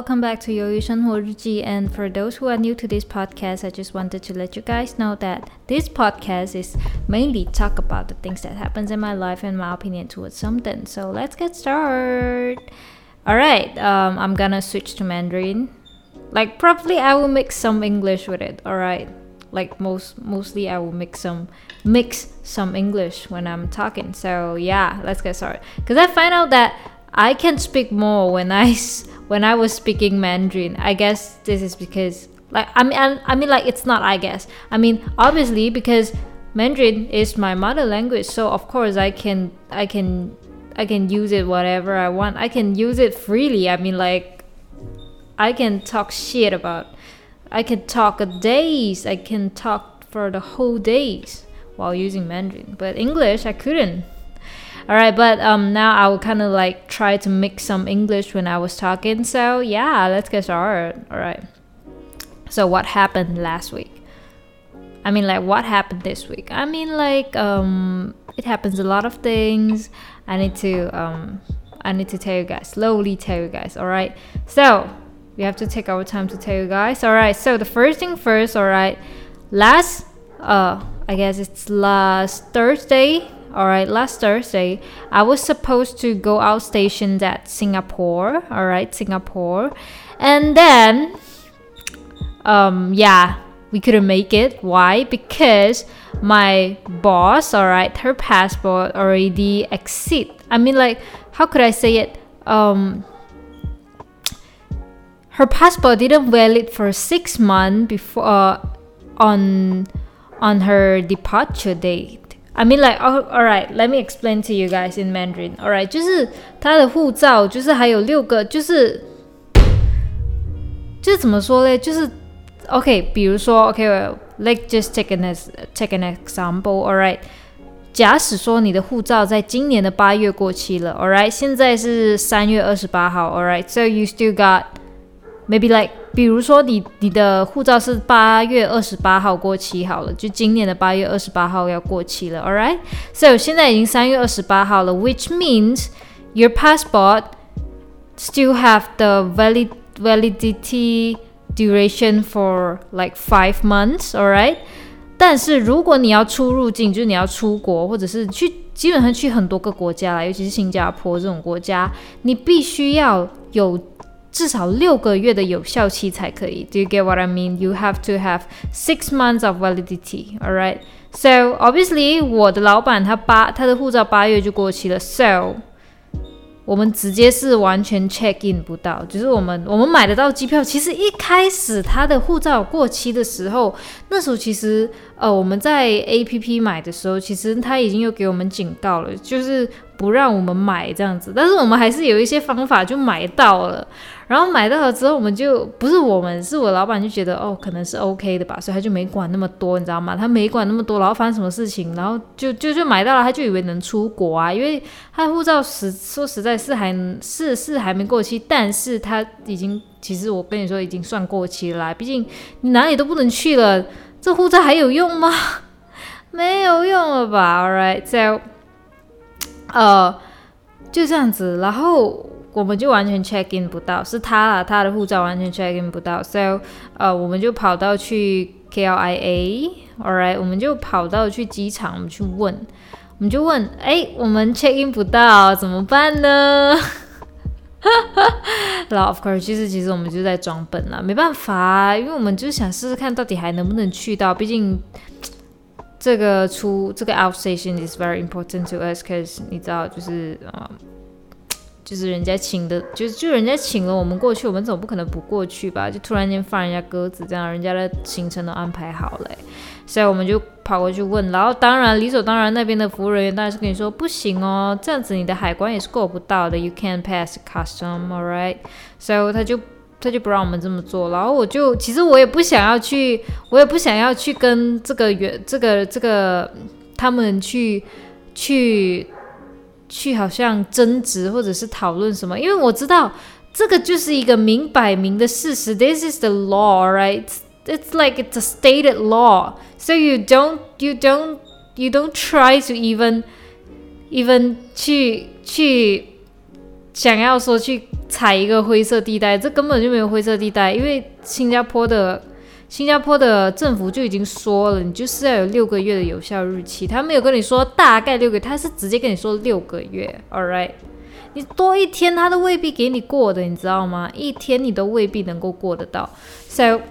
welcome back to Yoyu Shenhuo And for those who are new to this podcast, I just wanted to let you guys know that this podcast is mainly talk about the things that happens in my life and my opinion towards something. So let's get started. All right, um, I'm gonna switch to Mandarin. Like probably I will mix some English with it. All right, like most mostly I will mix some mix some English when I'm talking. So yeah, let's get started. Cause I find out that I can speak more when I when I was speaking Mandarin. I guess this is because like I mean I, mean like it's not I guess. I mean obviously because Mandarin is my mother language, so of course I can I can I can use it whatever I want. I can use it freely. I mean like I can talk shit about I can talk days. I can talk for the whole days while using Mandarin. But English I couldn't. All right, but um, now I will kind of like try to mix some English when I was talking. So yeah, let's get started. All right. So what happened last week? I mean, like what happened this week? I mean, like um, it happens a lot of things. I need to um, I need to tell you guys slowly. Tell you guys. All right. So we have to take our time to tell you guys. All right. So the first thing first. All right. Last uh, I guess it's last Thursday all right last thursday i was supposed to go out stationed at singapore. All right singapore. And then um yeah we couldn't make it. Why? Because my boss all right her passport already exceed i mean like how could i say it? Um her passport didn't valid for six months before uh, on on her departure date I mean like oh alright let me explain to you guys in Mandarin alright 就是他的护照就是还有六个就是就是怎么说嘞就是 OK 比如说 OK let's just take an take an example alright 假使说你的护照在今年的八月过期了，alright，现在是三月二十八号，alright，so you still got maybe like 比如说你你的护照是八月二十八号过期好了，就今年的八月二十八号要过期了，all right？So 现在已经三月二十八号了，which means your passport still have the valid validity duration for like five months, all right？但是如果你要出入境，就是你要出国或者是去，基本上去很多个国家啦，尤其是新加坡这种国家，你必须要有。至少六个月的有效期才可以。Do you get what I mean? You have to have six months of validity. All right. So obviously，我的老板他八他的护照八月就过期了。So 我们直接是完全 check in 不到，就是我们我们买得到机票。其实一开始他的护照过期的时候，那时候其实呃我们在 A P P 买的时候，其实他已经有给我们警告了，就是不让我们买这样子。但是我们还是有一些方法就买到了。然后买到了之后，我们就不是我们，是我老板就觉得哦，可能是 OK 的吧，所以他就没管那么多，你知道吗？他没管那么多，然后发生什么事情，然后就就就买到了，他就以为能出国啊，因为他护照实说实在是还是是还没过期，但是他已经其实我跟你说已经算过期了，毕竟你哪里都不能去了，这护照还有用吗？没有用了吧？All right，so，呃，就这样子，然后。我们就完全 check in 不到，是他啊，他的护照完全 check in 不到，so 呃，我们就跑到去 KLIA，all right，我们就跑到去机场，我们去问，我们就问，哎，我们 check in 不到，怎么办呢？然后 of course，其实其实我们就在装笨了，没办法，因为我们就想试试看到底还能不能去到，毕竟这个出这个 outstation is very important to us，cause 你知道，就是呃。就是人家请的，就就人家请了我们过去，我们总不可能不过去吧？就突然间放人家鸽子，这样人家的行程都安排好了，所以我们就跑过去问。然后当然理所当然，那边的服务人员当然是跟你说不行哦，这样子你的海关也是过不到的，You can't pass custom，alright？所以他就他就不让我们这么做。然后我就其实我也不想要去，我也不想要去跟这个原这个这个他们去去。去好像争执或者是讨论什么，因为我知道这个就是一个明摆明的事实。This is the law, right? It's like it's a stated law. So you don't, you don't, you don't try to even, even 去去想要说去踩一个灰色地带，这根本就没有灰色地带，因为新加坡的新加坡的政府就已经说了，你就是要有六个月的有效日期，他没有跟你说大概六个，他是直接跟你说六个月，All right。你多一天，他都未必给你过的，你知道吗？一天你都未必能够过得到，so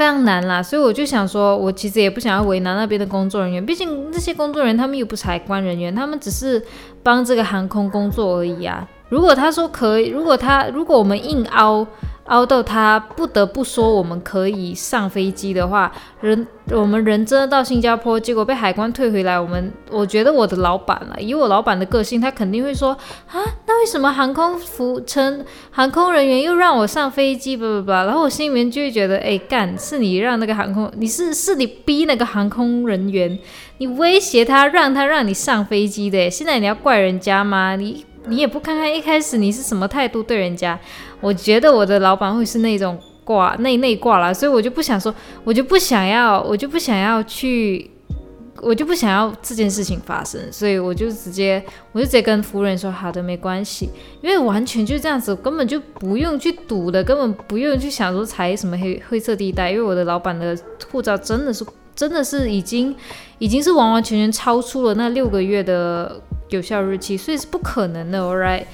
非常难啦。所以我就想说，我其实也不想要为难那边的工作人员，毕竟那些工作人员他们又不是海关人员，他们只是帮这个航空工作而已啊。如果他说可以，如果他如果我们硬凹。凹到他不得不说我们可以上飞机的话，人我们人真的到新加坡，结果被海关退回来。我们我觉得我的老板了，以我老板的个性，他肯定会说啊，那为什么航空服乘航空人员又让我上飞机？不不不，然后我心里面就会觉得，哎干，是你让那个航空，你是是你逼那个航空人员，你威胁他让他让你上飞机的。现在你要怪人家吗？你你也不看看一开始你是什么态度对人家。我觉得我的老板会是那种挂内内挂了，所以我就不想说，我就不想要，我就不想要去，我就不想要这件事情发生，所以我就直接，我就直接跟服务员说，好的，没关系，因为完全就这样子，根本就不用去赌的，根本不用去想说踩什么黑灰色地带，因为我的老板的护照真的是真的是已经已经是完完全全超出了那六个月的有效日期，所以是不可能的 Alright，。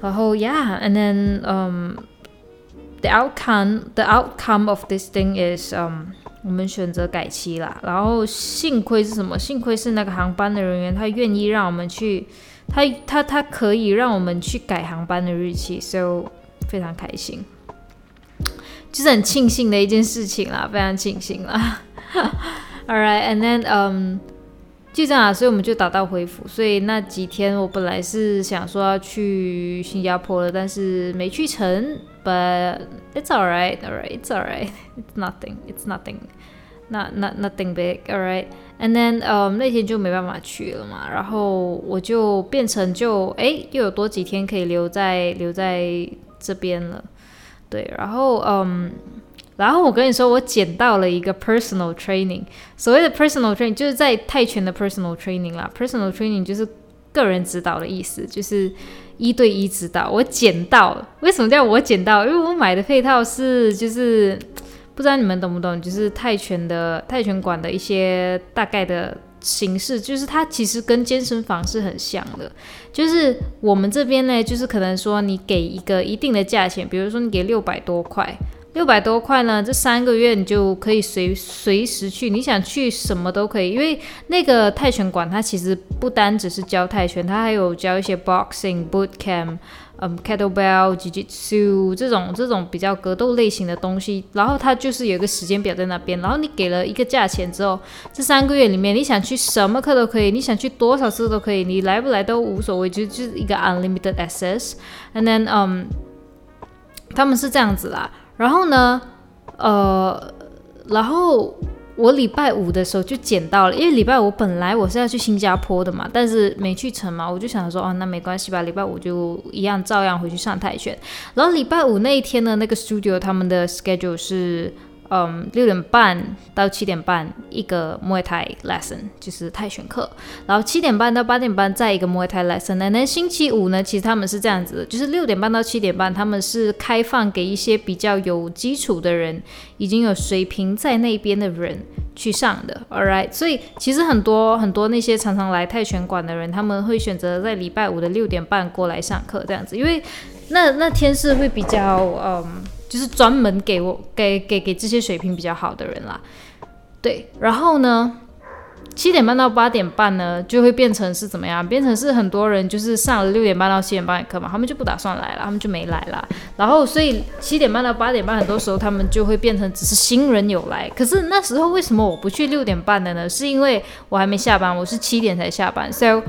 然后，yeah，and then, um, the outcome, the outcome of this thing is, um, 我们选择改期啦。然后幸亏是什么？幸亏是那个航班的人员，他愿意让我们去，他他他可以让我们去改航班的日期，so 非常开心，就是很庆幸的一件事情啦，非常庆幸啦。All right, and then, um. 就这样，所以我们就打道回府。所以那几天我本来是想说要去新加坡的，但是没去成。But it's alright, alright, it's alright, it's nothing, it's nothing, not not nothing big, alright. And then 呃那天就没办法去了嘛，然后我就变成就哎又有多几天可以留在留在这边了，对，然后嗯。然后我跟你说，我捡到了一个 personal training。所谓的 personal training 就是在泰拳的 personal training 啦。personal training 就是个人指导的意思，就是一对一指导。我捡到，为什么叫我捡到？因为我买的配套是就是不知道你们懂不懂，就是泰拳的泰拳馆的一些大概的形式，就是它其实跟健身房是很像的。就是我们这边呢，就是可能说你给一个一定的价钱，比如说你给六百多块。六百多块呢，这三个月你就可以随随时去，你想去什么都可以。因为那个泰拳馆，它其实不单只是教泰拳，它还有教一些 boxing boot camp，嗯，kettlebell jiu jitsu 这种这种比较格斗类型的东西。然后它就是有一个时间表在那边，然后你给了一个价钱之后，这三个月里面你想去什么课都可以，你想去多少次都可以，你来不来都无所谓，就就是一个 unlimited access。And then，嗯，他们是这样子啦。然后呢，呃，然后我礼拜五的时候就捡到了，因为礼拜五本来我是要去新加坡的嘛，但是没去成嘛，我就想说，哦，那没关系吧，礼拜五就一样照样回去上泰拳。然后礼拜五那一天呢，那个 studio 他们的 schedule 是。嗯，六点半到七点半一个摩泰 lesson，就是泰拳课。然后七点半到八点半再一个摩泰 lesson。那星期五呢，其实他们是这样子，就是六点半到七点半，他们是开放给一些比较有基础的人，已经有水平在那边的人去上的。All right，所以其实很多很多那些常常来泰拳馆的人，他们会选择在礼拜五的六点半过来上课这样子，因为那那天是会比较嗯。就是专门给我给给给这些水平比较好的人啦，对，然后呢，七点半到八点半呢，就会变成是怎么样？变成是很多人就是上了六点半到七点半的课嘛，他们就不打算来了，他们就没来了。然后所以七点半到八点半，很多时候他们就会变成只是新人有来。可是那时候为什么我不去六点半的呢？是因为我还没下班，我是七点才下班，so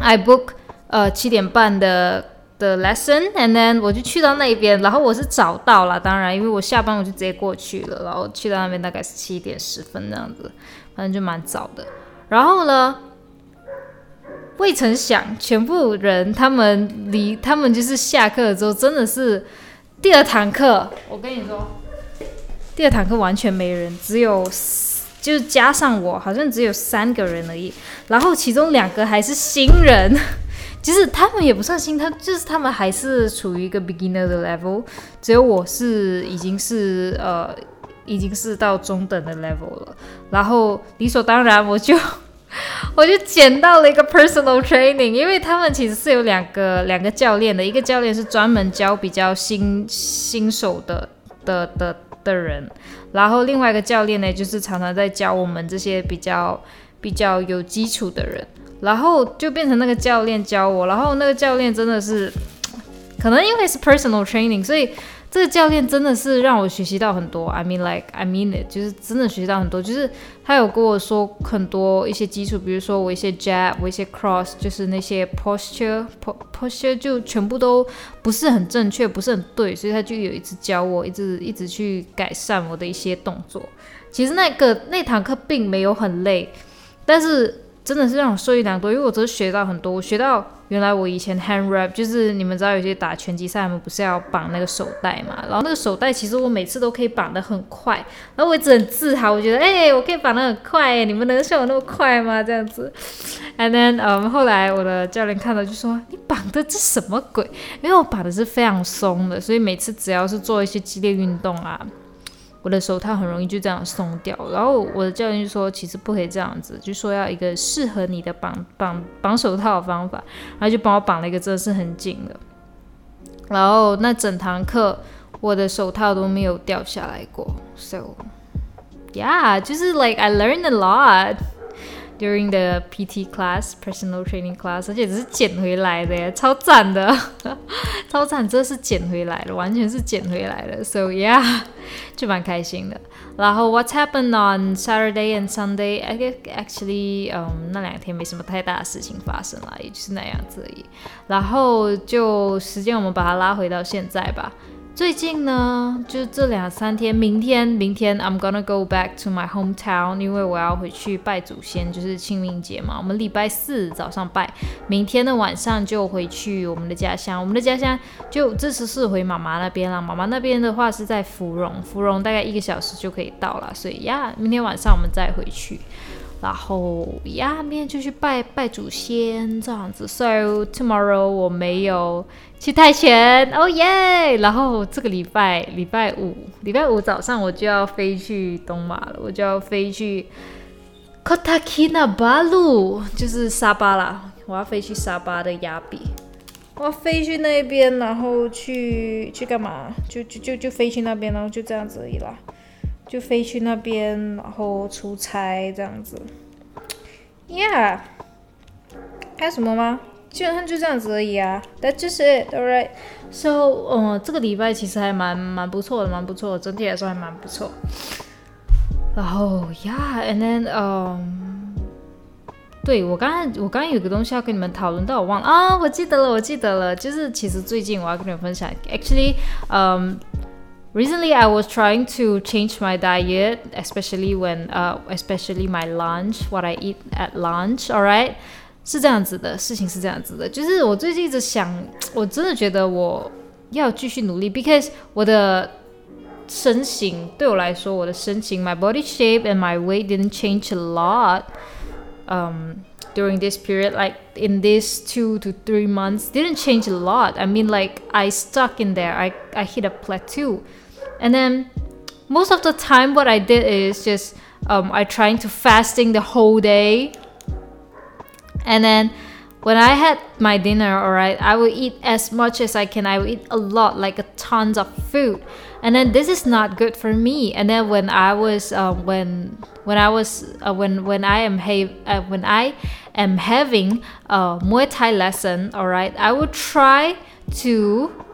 I book 呃七点半的。的 lesson，and then 我就去到那边，然后我是早到了，当然，因为我下班我就直接过去了，然后去到那边大概是七点十分那样子，反正就蛮早的。然后呢，未曾想，全部人他们离他们就是下课之后，真的是第二堂课，我跟你说，第二堂课完全没人，只有就是加上我，好像只有三个人而已，然后其中两个还是新人。其实他们也不算新，他就是他们还是处于一个 beginner 的 level，只有我是已经是呃已经是到中等的 level 了，然后理所当然我就。我就捡到了一个 personal training，因为他们其实是有两个两个教练的，一个教练是专门教比较新新手的的的的人，然后另外一个教练呢，就是常常在教我们这些比较比较有基础的人，然后就变成那个教练教我，然后那个教练真的是，可能因为是 personal training，所以。这个教练真的是让我学习到很多，I mean like I mean it，就是真的学习到很多。就是他有跟我说很多一些基础，比如说我一些 jab，我一些 cross，就是那些 posture，posture 就全部都不是很正确，不是很对，所以他就有一直教我，一直一直去改善我的一些动作。其实那个那堂课并没有很累，但是。真的是让我受益良多，因为我真的学到很多。我学到原来我以前 hand wrap 就是你们知道有些打拳击赛，他们不是要绑那个手带嘛？然后那个手带其实我每次都可以绑得很快，然后我一直很自豪，我觉得哎，我可以绑得很快，你们能像我那么快吗？这样子。And then 嗯，后来我的教练看到就说：“你绑的这什么鬼？”因为我绑的是非常松的，所以每次只要是做一些激烈运动啊。我的手套很容易就这样松掉，然后我的教练就说，其实不可以这样子，就说要一个适合你的绑绑绑手套的方法，然后就帮我绑了一个真的是很紧的，然后那整堂课我的手套都没有掉下来过，so yeah，就是 like I learned a lot。During the PT class, personal training class，而且只是捡回来的耶，超赞的，超赞，这是捡回来的，完全是捡回来的。So yeah，就蛮开心的。然后 What's happened on Saturday and Sunday? I guess actually，嗯，那两天没什么太大的事情发生了，也就是那样子而已。然后就时间我们把它拉回到现在吧。最近呢，就这两三天，明天明天 I'm gonna go back to my hometown，因为我要回去拜祖先，就是清明节嘛。我们礼拜四早上拜，明天的晚上就回去我们的家乡。我们的家乡就这次是回妈妈那边了，妈妈那边的话是在芙蓉，芙蓉大概一个小时就可以到了，所以呀，明天晚上我们再回去。然后呀，明天就去拜拜祖先这样子。So tomorrow 我没有去泰拳，哦耶！然后这个礼拜礼拜五，礼拜五早上我就要飞去东马了，我就要飞去 Kota Kinabalu，就是沙巴啦。我要飞去沙巴的亚比，我要飞去那边，然后去去干嘛？就就就就飞去那边，然后就这样子而已啦。就飞去那边，然后出差这样子。Yeah，还有什么吗？基本上就这样子而已啊。That's just it, alright. So，嗯，这个礼拜其实还蛮蛮不错的，蛮不错，整体来说还蛮不错。然后，Yeah，and then，嗯，对我刚才我刚刚有个东西要跟你们讨论，但我忘了啊，我记得了，我记得了，就是其实最近我要跟你们分享，actually，嗯。recently I was trying to change my diet, especially when uh especially my lunch, what I eat at lunch. Alright， 是这样子的事情是这样子的，就是我最近一直想，我真的觉得我要继续努力，because 我的身形对我来说，我的身形，my body shape and my weight didn't change a lot. Um, during this period like in these two to three months didn't change a lot i mean like i stuck in there i, I hit a plateau and then most of the time, what I did is just um, I trying to fasting the whole day. And then when I had my dinner, all right, I will eat as much as I can. I will eat a lot, like a tons of food. And then this is not good for me. And then when I was uh, when when I was uh, when when I am ha- uh, when I am having a Muay Thai lesson, all right, I would try to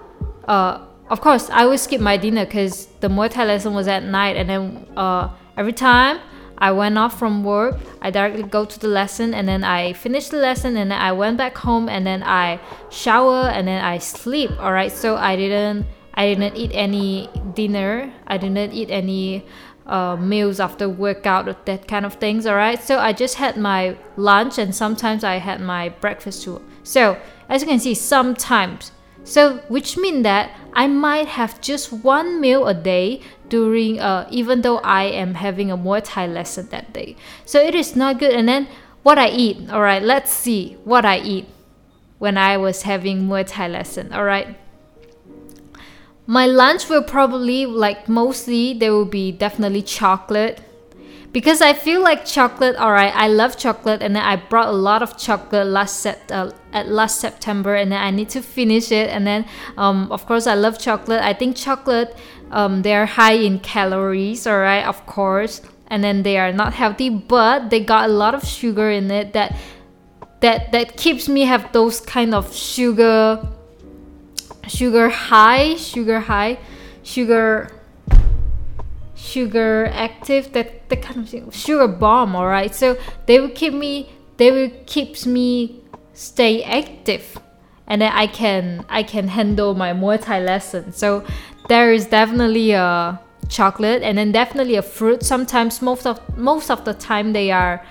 uh, of course, I would skip my dinner because the Muay Thai lesson was at night, and then uh, every time I went off from work, I directly go to the lesson, and then I finish the lesson, and then I went back home, and then I shower, and then I sleep. All right, so I didn't I didn't eat any dinner. I didn't eat any uh, meals after workout, or that kind of things. All right, so I just had my lunch, and sometimes I had my breakfast too. So as you can see, sometimes so, which means that I might have just one meal a day during, uh, even though I am having a Muay Thai lesson that day. So it is not good. And then what I eat, all right, let's see what I eat. when I was having Muay Thai lesson. All right. My lunch will probably like mostly there will be definitely chocolate because I feel like chocolate. All right, I love chocolate, and then I brought a lot of chocolate last set uh, at last September, and then I need to finish it. And then, um, of course, I love chocolate. I think chocolate, um, they are high in calories. All right, of course, and then they are not healthy, but they got a lot of sugar in it that that that keeps me have those kind of sugar sugar high, sugar high, sugar sugar active that that kind of thing, sugar bomb all right. So they will keep me they will keeps me stay active. And then i can i can handle my muay thai lesson. So there is definitely a chocolate and then definitely a fruit. Sometimes most of most of the time they are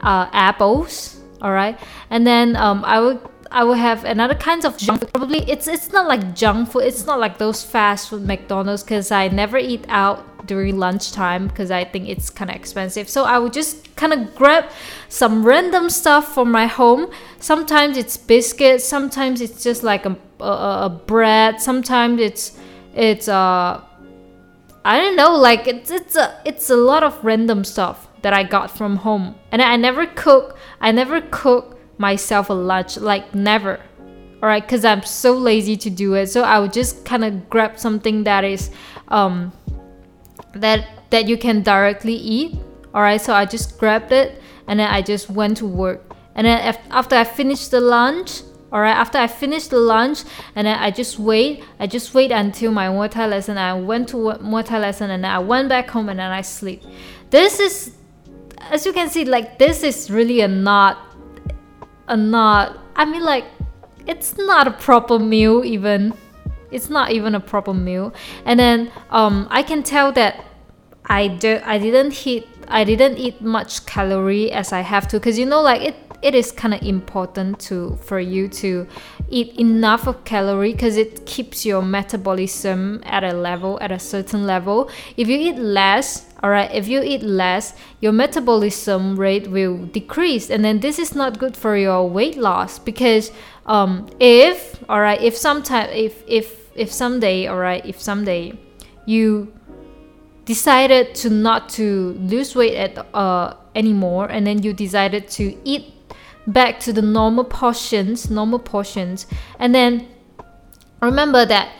uh, apples all right. And then um, i will I will have another kinds of junk food. Probably it's it's not like junk food. It's not like those fast food McDonald's because I never eat out during lunchtime because I think it's kind of expensive. So I would just kind of grab some random stuff from my home. Sometimes it's biscuits. Sometimes it's just like a, a, a bread. Sometimes it's it's uh I don't know. Like it's it's a it's a lot of random stuff that I got from home, and I never cook. I never cook myself a lunch, like never. Alright, because I'm so lazy to do it. So I would just kind of grab something that is um, that that you can directly eat. Alright, so I just grabbed it and then I just went to work. And then after I finished the lunch, alright, after I finished the lunch and then I just wait, I just wait until my Thai lesson. I went to Thai lesson and then I went back home and then I sleep. This is, as you can see, like this is really a not a not I mean like it's not a proper meal even. It's not even a proper meal. And then um I can tell that I do I didn't eat I didn't eat much calorie as I have to. Because you know like it it is kind of important to for you to eat enough of calorie because it keeps your metabolism at a level at a certain level. If you eat less all right if you eat less your metabolism rate will decrease. And then this is not good for your weight loss because um if all right if sometime if if if someday all right if someday you decided to not to lose weight at uh anymore and then you decided to eat back to the normal portions, normal portions. And then remember that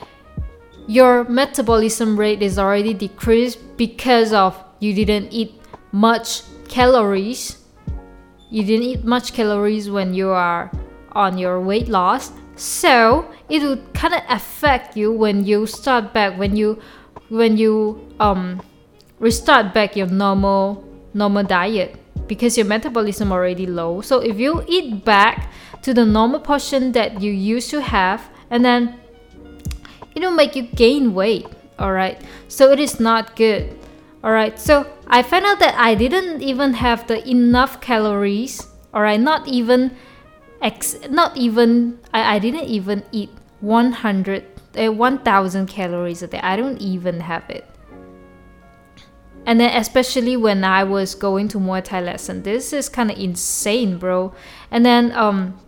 your metabolism rate is already decreased because of you didn't eat much calories. You didn't eat much calories when you are on your weight loss. So it will kind of affect you when you start back when you when you um restart back your normal normal diet because your metabolism already low. So if you eat back to the normal portion that you used to have, and then it'll make you gain weight. All right. So it is not good. All right. So I found out that I didn't even have the enough calories. All right. Not even, ex. Not even. I, I didn't even eat 100, uh, 1,000 calories a day. I don't even have it and then especially when I was going to Muay Thai lesson, this is kind of insane, bro. And then um,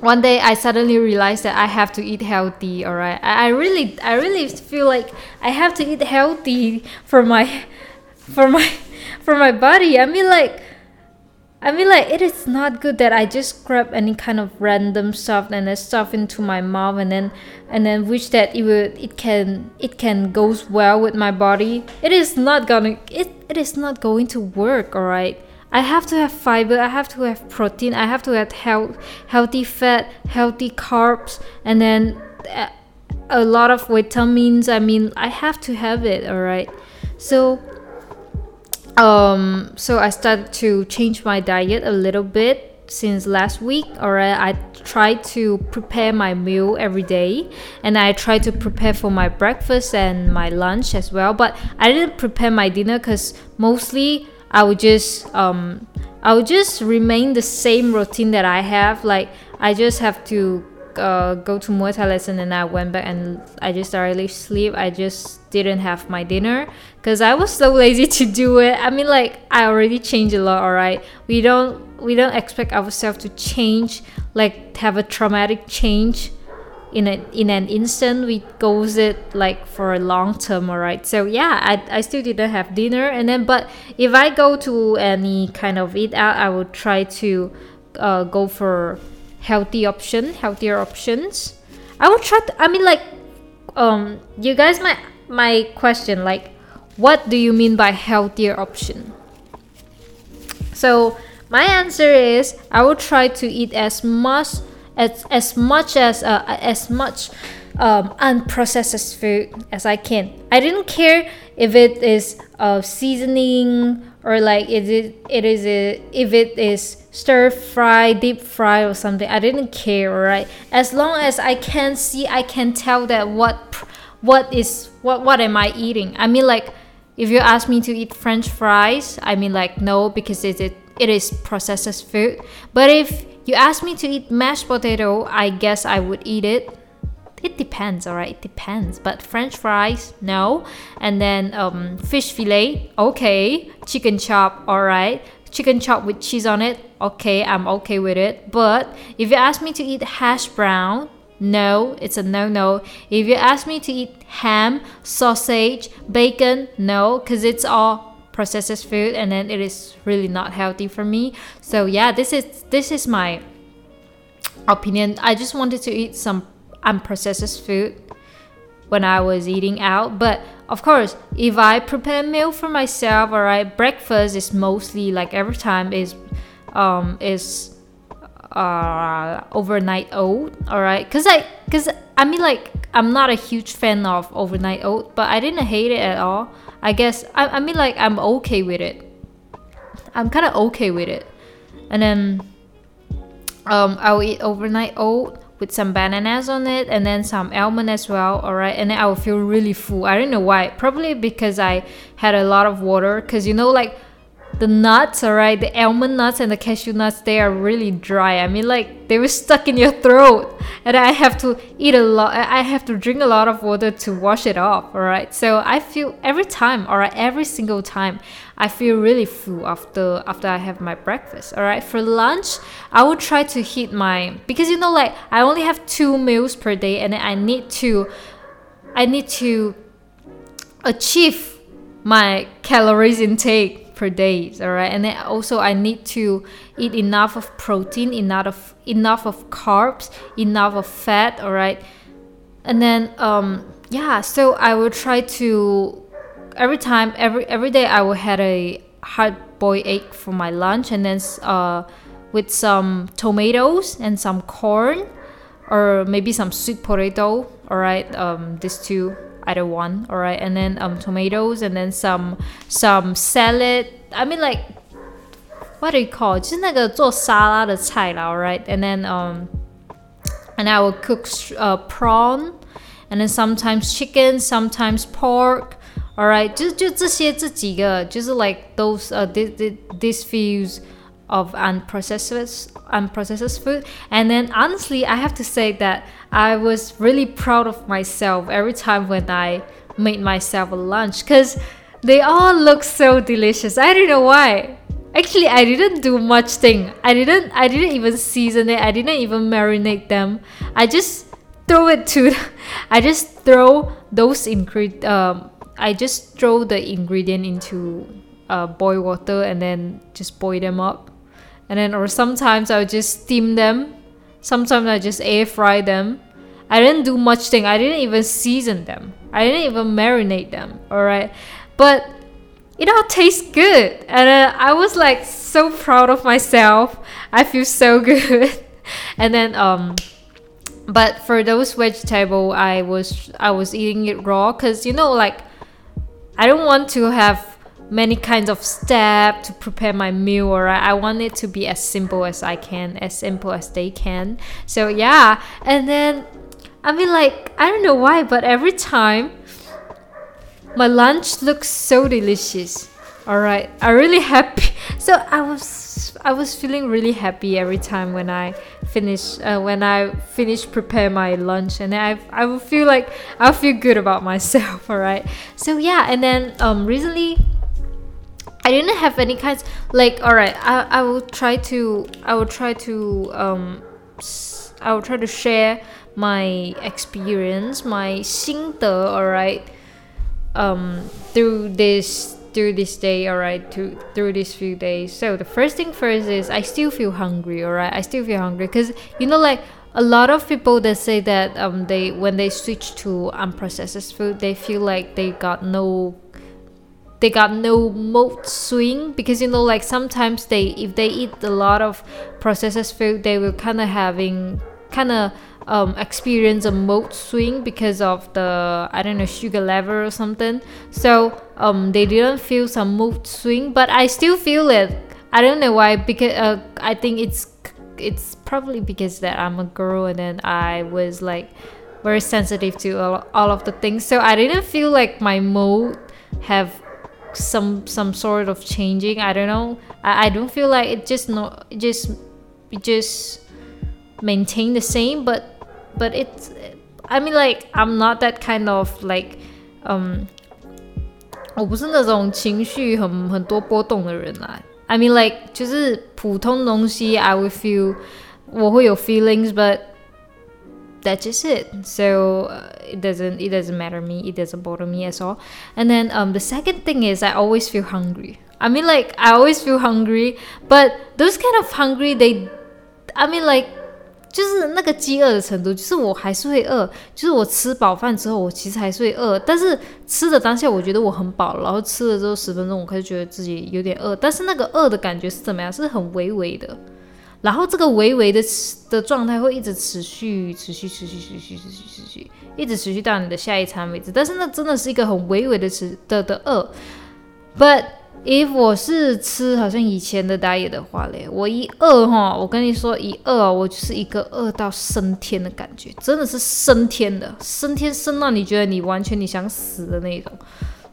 one day I suddenly realized that I have to eat healthy. All right, I, I really, I really feel like I have to eat healthy for my, for my, for my body. I mean, like I mean, like it is not good that I just grab any kind of random stuff and then stuff into my mouth and then and then wish that it will it can it can goes well with my body. It is not gonna it, it is not going to work. All right. I have to have fiber. I have to have protein. I have to have health, healthy fat, healthy carbs, and then uh, a lot of vitamins. I mean, I have to have it. All right. So um, so I started to change my diet a little bit since last week alright i try to prepare my meal every day and i try to prepare for my breakfast and my lunch as well but i didn't prepare my dinner because mostly i would just um i would just remain the same routine that i have like i just have to uh, go to Muay Thai lesson and I went back and I just directly sleep. I just didn't have my dinner because I was so lazy to do it. I mean, like I already changed a lot. All right, we don't we don't expect ourselves to change like have a traumatic change in a in an instant we goes it like for a long term all right so yeah I, I still didn't have dinner and then but if i go to any kind of eat out i would try to uh, go for healthy option healthier options i will try to, i mean like um you guys my my question like what do you mean by healthier option so my answer is I will try to eat as much as as much as uh, as much um, unprocessed food as I can. I didn't care if it is uh, seasoning or like is it it is a, if it is stir fry, deep fry or something. I didn't care, right? As long as I can see, I can tell that what what is what what am I eating? I mean like if you ask me to eat french fries, I mean like no because it, it it is processed food. But if you ask me to eat mashed potato, I guess I would eat it. It depends, alright, it depends. But French fries, no. And then um, fish fillet, okay. Chicken chop, alright. Chicken chop with cheese on it, okay, I'm okay with it. But if you ask me to eat hash brown, no, it's a no no. If you ask me to eat ham, sausage, bacon, no, because it's all processed food and then it is really not healthy for me so yeah this is this is my opinion i just wanted to eat some unprocessed food when i was eating out but of course if i prepare meal for myself all right breakfast is mostly like every time is um is uh overnight oat all right because i because i mean like i'm not a huge fan of overnight oat but i didn't hate it at all I guess I, I mean like I'm okay with it. I'm kind of okay with it. And then um, I'll eat overnight oat with some bananas on it and then some almond as well all right and then i will feel really full. I don't know why. Probably because i had a lot of water. Because you know like the nuts, alright, the almond nuts and the cashew nuts, they are really dry. I mean, like they were stuck in your throat, and I have to eat a lot. I have to drink a lot of water to wash it off. Alright, so I feel every time, alright, every single time, I feel really full after after I have my breakfast. Alright, for lunch, I will try to hit my because you know, like I only have two meals per day, and I need to, I need to achieve my calories intake per day all right and then also i need to eat enough of protein enough of enough of carbs enough of fat all right and then um yeah so i will try to every time every every day i will have a hard boiled egg for my lunch and then uh with some tomatoes and some corn or maybe some sweet potato all right um these two either one all right and then um tomatoes and then some some salad i mean like what do you call 就是那个做沙拉的菜啦 alright and then um and I will cook uh, prawn and then sometimes chicken sometimes pork alright 就就这些这几个就是 like those uh this, this fews of unprocessed unprocessed food. And then honestly, I have to say that I was really proud of myself every time when I made myself a lunch because they all look so delicious. I don't know why. Actually, I didn't do much thing. I didn't I didn't even season it. I didn't even marinate them. I just throw it to I just throw those ingredient um I just throw the ingredient into uh, boil water and then just boil them up and then or sometimes I would just steam them. Sometimes I just air fry them. I didn't do much thing. I didn't even season them. I didn't even marinate them. All right, but it all tastes good, and uh, I was like so proud of myself. I feel so good, and then um. But for those vegetable, I was I was eating it raw because you know like I don't want to have many kinds of steps to prepare my meal or I want it to be as simple as I can, as simple as they can. So yeah, and then I mean like I don't know why, but every time my lunch looks so delicious. All right, I'm really happy. So I was I was feeling really happy every time when I finish uh, when I finish prepare my lunch, and I I will feel like I feel good about myself. All right. So yeah, and then um recently I didn't have any kinds like all right I, I will try to I will try to um I will try to share my experience, my 心得, alright, um, through this through this day, alright, to through these few days. So the first thing first is I still feel hungry, alright. I still feel hungry because you know, like a lot of people that say that um they when they switch to unprocessed food, they feel like they got no they got no mood swing because you know like sometimes they if they eat a lot of processed food they will kind of having kind of um, experience a mood swing because of the I don't know sugar level or something. So um, they didn't feel some mood swing, but I still feel it. I don't know why because uh, I think it's it's probably because that I'm a girl and then I was like very sensitive to all, all of the things. So I didn't feel like my mood have some some sort of changing. I don't know. I, I don't feel like it just no it just it just maintain the same but but it's I mean like I'm not that kind of like um 我不是那种情绪很很多波动的人啊。I mean like 就是普通东西 I will feel 我会有 feelings but that's just it. So uh, it doesn't it doesn't matter me. It doesn't bother me at all. And then um the second thing is I always feel hungry. I mean like I always feel hungry, but those kind of hungry they I mean like 就是那个饥饿的程度，就是我还是会饿，就是我吃饱饭之后，我其实还是会饿，但是吃的当下我觉得我很饱，然后吃了之后十分钟，我开始觉得自己有点饿，但是那个饿的感觉是怎么样？是很微微的， 然后这个微微的的状态会一直持续，持续，持续，持续，持续，持续，一直持续到你的下一餐为止，但是那真的是一个很微微的吃的的饿，but。if 我是吃好像以前的 diet 的话嘞，我一饿哈，我跟你说一饿，我就是一个饿到升天的感觉，真的是升天的，升天升到你觉得你完全你想死的那种。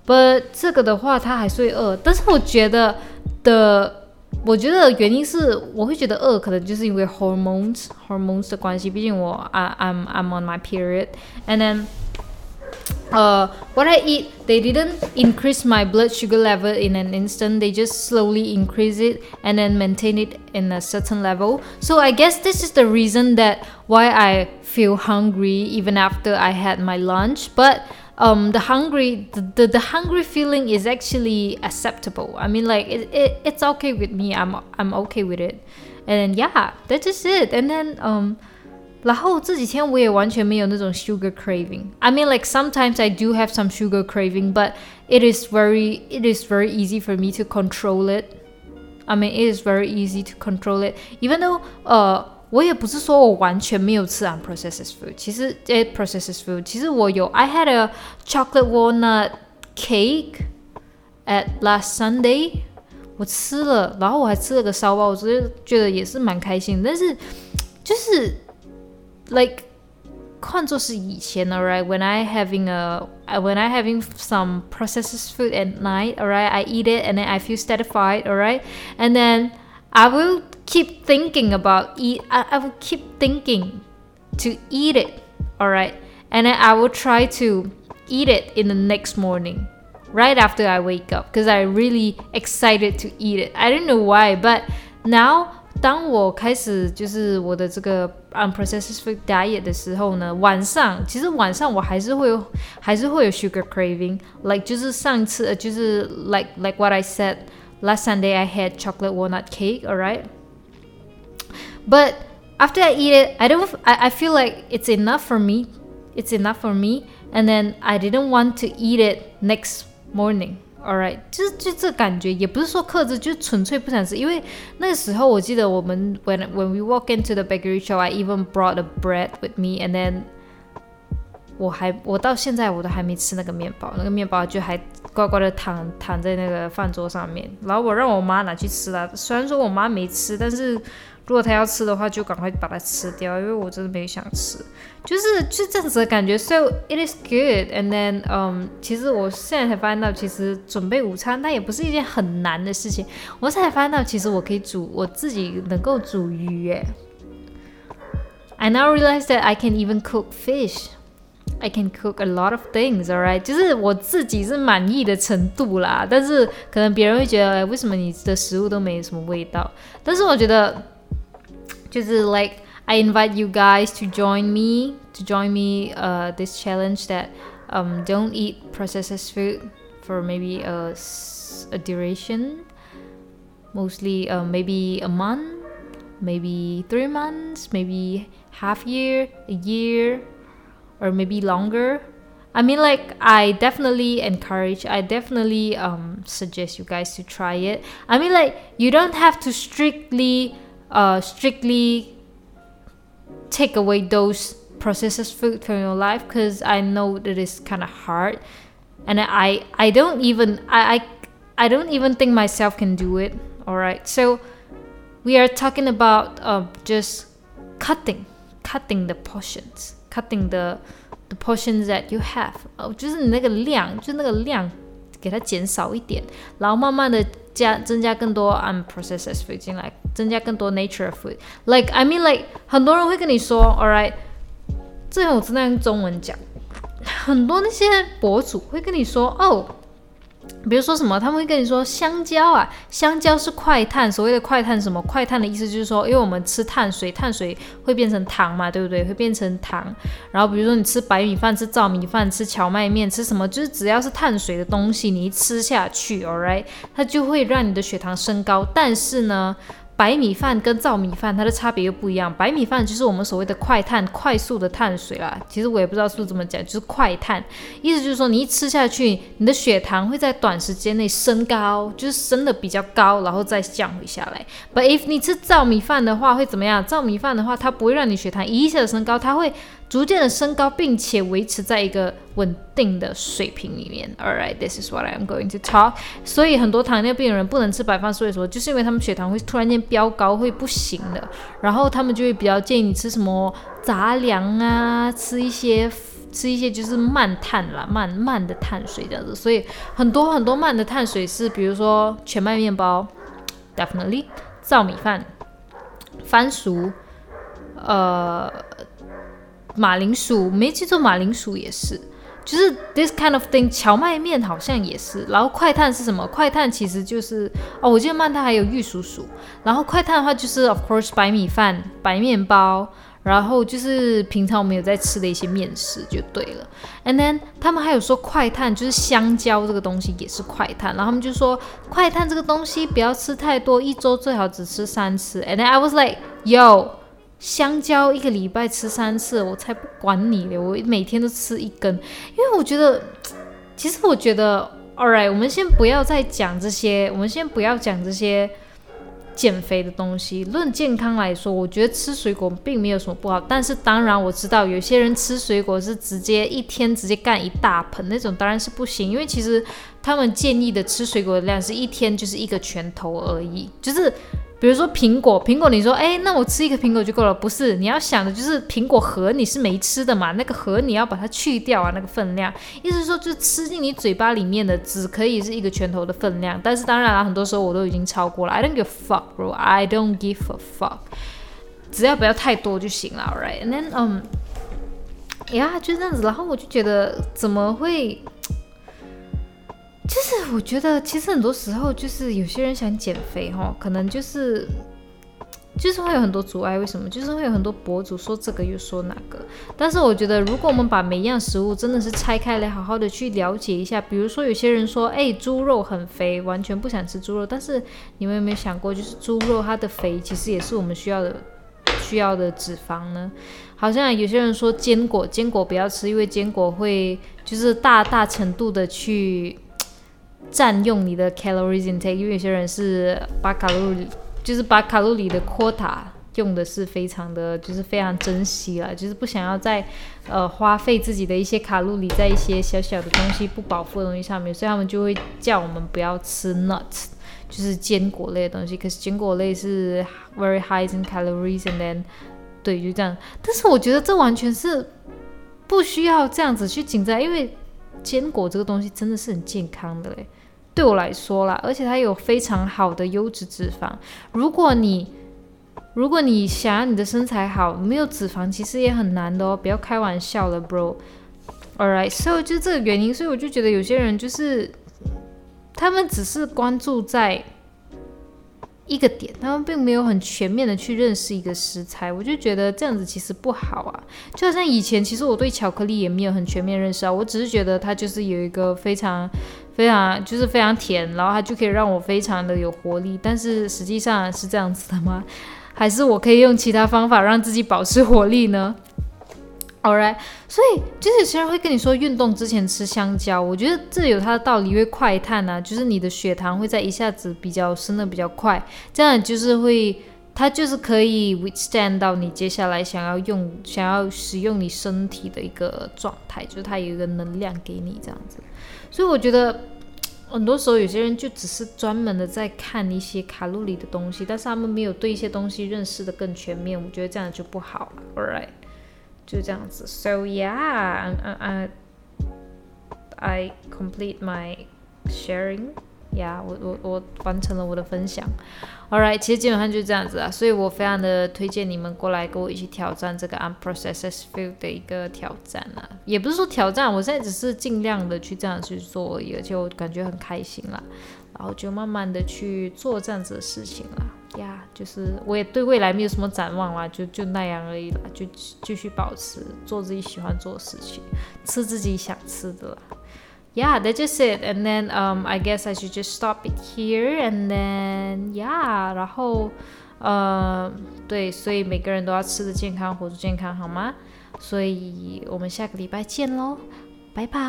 But 这个的话，它还是会饿，但是我觉得的，我觉得原因是我会觉得饿，可能就是因为 hormones hormones 的关系，毕竟我 I I'm I'm on my period，and then。uh, what I eat, they didn't increase my blood sugar level in an instant. They just slowly increase it and then maintain it in a certain level. So I guess this is the reason that why I feel hungry even after I had my lunch. But um, the hungry, the, the, the hungry feeling is actually acceptable. I mean, like it, it, it's okay with me. I'm I'm okay with it. And yeah, that's just it. And then um 然后这几天我也完全没有那种 sugar craving. I mean, like sometimes I do have some sugar craving, but it is very it is very easy for me to control it. I mean, it is very easy to control it. Even though 呃， 我也不是说我完全没有吃 unprocessed food. 其实 it processed food. 其实我有 I had a chocolate walnut cake at last Sunday. 我吃了，然后我还吃了个烧包，我直接觉得也是蛮开心。但是就是。like 换作是以前 alright when I having a when I having some processed food at night alright I eat it and then I feel satisfied alright and then I will keep thinking about eat I, I will keep thinking to eat it alright and then I will try to eat it in the next morning right after I wake up because I really excited to eat it I don't know why but now 当我开始就是我的这个 unprocessed food diet 的时候呢，晚上其实晚上我还是会有还是会有 sugar craving，like 就是上次就是 like like what I said last Sunday I had chocolate walnut cake, alright. But after I eat it, I don't I, I feel like it's enough for me. It's enough for me, and then I didn't want to eat it next morning. Alright，就是就这感觉，也不是说克制，就纯粹不想吃。因为那个时候，我记得我们 when when we walk into the bakery shop, I even brought a bread with me, and then 我还我到现在我都还没吃那个面包，那个面包就还乖乖的躺躺在那个饭桌上面。然后我让我妈拿去吃了，虽然说我妈没吃，但是。 如果他要吃的话，就赶快把它吃掉，因为我真的没想吃，就是就这样子的感觉。So it is good, and then，嗯，其实我现在才发现到，其实准备午餐它也不是一件很难的事情。我才发现到，其实我可以煮，我自己能够煮鱼耶。I now realize that I can even cook fish. I can cook a lot of things, alright？就是我自己是满意的程度啦，但是可能别人会觉得，为什么你的食物都没什么味道？但是我觉得。就是 like I invite you guys to join me to join me uh, this challenge that um, don't eat processed food for maybe a, a duration, mostly uh, maybe a month, maybe three months, maybe half year, a year, or maybe longer. I mean, like, I definitely encourage, I definitely um, suggest you guys to try it. I mean, like, you don't have to strictly, uh, strictly take away those processed food from your life because I know that it's kind of hard, and I, I don't even, I, I, I don't even think myself can do it. All right, so we are talking about uh, just cutting, cutting the portions, cutting the the portions that you have，哦，就是你那个量，就那个量， 给它减少一点，然后慢慢的加增加更多 unprocessed food 进来，增加更多 nature food。Like I mean like 很多人会跟你说，All right，这我只能用中文讲，很多那些博主会跟你说，哦。比如说什么，他们会跟你说香蕉啊，香蕉是快碳。所谓的快碳什么？快碳的意思就是说，因为我们吃碳水，碳水会变成糖嘛，对不对？会变成糖。然后比如说你吃白米饭、吃糙米饭、吃荞麦面、吃什么，就是只要是碳水的东西，你一吃下去，all right，它就会让你的血糖升高。但是呢？白米饭跟糙米饭它的差别又不一样。白米饭就是我们所谓的快碳、快速的碳水啦。其实我也不知道是不是这么讲，就是快碳，意思就是说你一吃下去，你的血糖会在短时间内升高，就是升的比较高，然后再降回下来。But if 你吃糙米饭的话，会怎么样？糙米饭的话，它不会让你血糖一下子升高，它会。逐渐的升高，并且维持在一个稳定的水平里面。All right, this is what I am going to talk. 所以很多糖尿病人不能吃白饭，所以说就是因为他们血糖会突然间飙高，会不行的。然后他们就会比较建议你吃什么杂粮啊，吃一些吃一些就是慢碳啦，慢慢的碳水这样子。所以很多很多慢的碳水是，比如说全麦面包，definitely，糙米饭，番薯，呃。马铃薯没记错，马铃薯也是，就是 this kind of thing。荞麦面好像也是。然后快碳是什么？快碳其实就是哦，我记得曼它还有玉蜀黍。然后快碳的话就是 of course 白米饭、白面包，然后就是平常我们有在吃的一些面食就对了。And then 他们还有说快碳就是香蕉这个东西也是快碳，然后他们就说快碳这个东西不要吃太多，一周最好只吃三次。And then I was like yo。香蕉一个礼拜吃三次，我才不管你嘞！我每天都吃一根，因为我觉得，其实我觉得，All right，我们先不要再讲这些，我们先不要讲这些减肥的东西。论健康来说，我觉得吃水果并没有什么不好。但是当然我知道有些人吃水果是直接一天直接干一大盆那种，当然是不行。因为其实他们建议的吃水果的量是一天就是一个拳头而已，就是。比如说苹果，苹果你说，哎，那我吃一个苹果就够了？不是，你要想的就是苹果核你是没吃的嘛，那个核你要把它去掉啊，那个分量，意思是说就吃进你嘴巴里面的只可以是一个拳头的分量，但是当然了，很多时候我都已经超过了。I don't give a fuck, bro. I don't give a fuck. 只要不要太多就行了，right? And then, um, 呀，就这样子，然后我就觉得怎么会？就是我觉得，其实很多时候就是有些人想减肥哈，可能就是就是会有很多阻碍。为什么？就是会有很多博主说这个又说那个。但是我觉得，如果我们把每一样食物真的是拆开来，好好的去了解一下，比如说有些人说，哎，猪肉很肥，完全不想吃猪肉。但是你们有没有想过，就是猪肉它的肥其实也是我们需要的需要的脂肪呢？好像有些人说坚果，坚果不要吃，因为坚果会就是大大程度的去。占用你的 calories intake，因为有些人是把卡路里，就是把卡路里的 quota 用的是非常的，就是非常珍惜了，就是不想要再呃花费自己的一些卡路里在一些小小的东西不饱腹的东西上面，所以他们就会叫我们不要吃 nuts，就是坚果类的东西。可是坚果类是 very high in calories，and then 对，就这样。但是我觉得这完全是不需要这样子去紧张，因为。坚果这个东西真的是很健康的嘞，对我来说啦，而且它有非常好的优质脂肪。如果你如果你想要你的身材好，没有脂肪其实也很难的哦，不要开玩笑了，bro。All right，so 就这个原因，所以我就觉得有些人就是他们只是关注在。一个点，他们并没有很全面的去认识一个食材，我就觉得这样子其实不好啊。就好像以前，其实我对巧克力也没有很全面认识啊，我只是觉得它就是有一个非常非常就是非常甜，然后它就可以让我非常的有活力。但是实际上是这样子的吗？还是我可以用其他方法让自己保持活力呢？Alright，所以就是有些人会跟你说运动之前吃香蕉，我觉得这有它的道理，因为快碳啊，就是你的血糖会在一下子比较升的比较快，这样就是会它就是可以 withstand 到你接下来想要用想要使用你身体的一个状态，就是它有一个能量给你这样子。所以我觉得很多时候有些人就只是专门的在看一些卡路里的东西，但是他们没有对一些东西认识的更全面，我觉得这样就不好了。All right，。就这样子，So yeah, I complete my sharing. Yeah，我我我完成了我的分享。All right，其实基本上就是这样子啊，所以我非常的推荐你们过来跟我一起挑战这个 unprocessed food 的一个挑战啊，也不是说挑战，我现在只是尽量的去这样去做，而且我感觉很开心啦，然后就慢慢的去做这样子的事情啦。呀，就是我也对未来没有什么展望啦，就就那样而已啦，就继续保持做自己喜欢做的事情，吃自己想吃的啦。Yeah, that's just it. And then, um, I guess I should just stop it here. And then, yeah，然后，嗯，对，所以每个人都要吃的健康，活出健康，好吗？所以我们下个礼拜见喽，拜拜。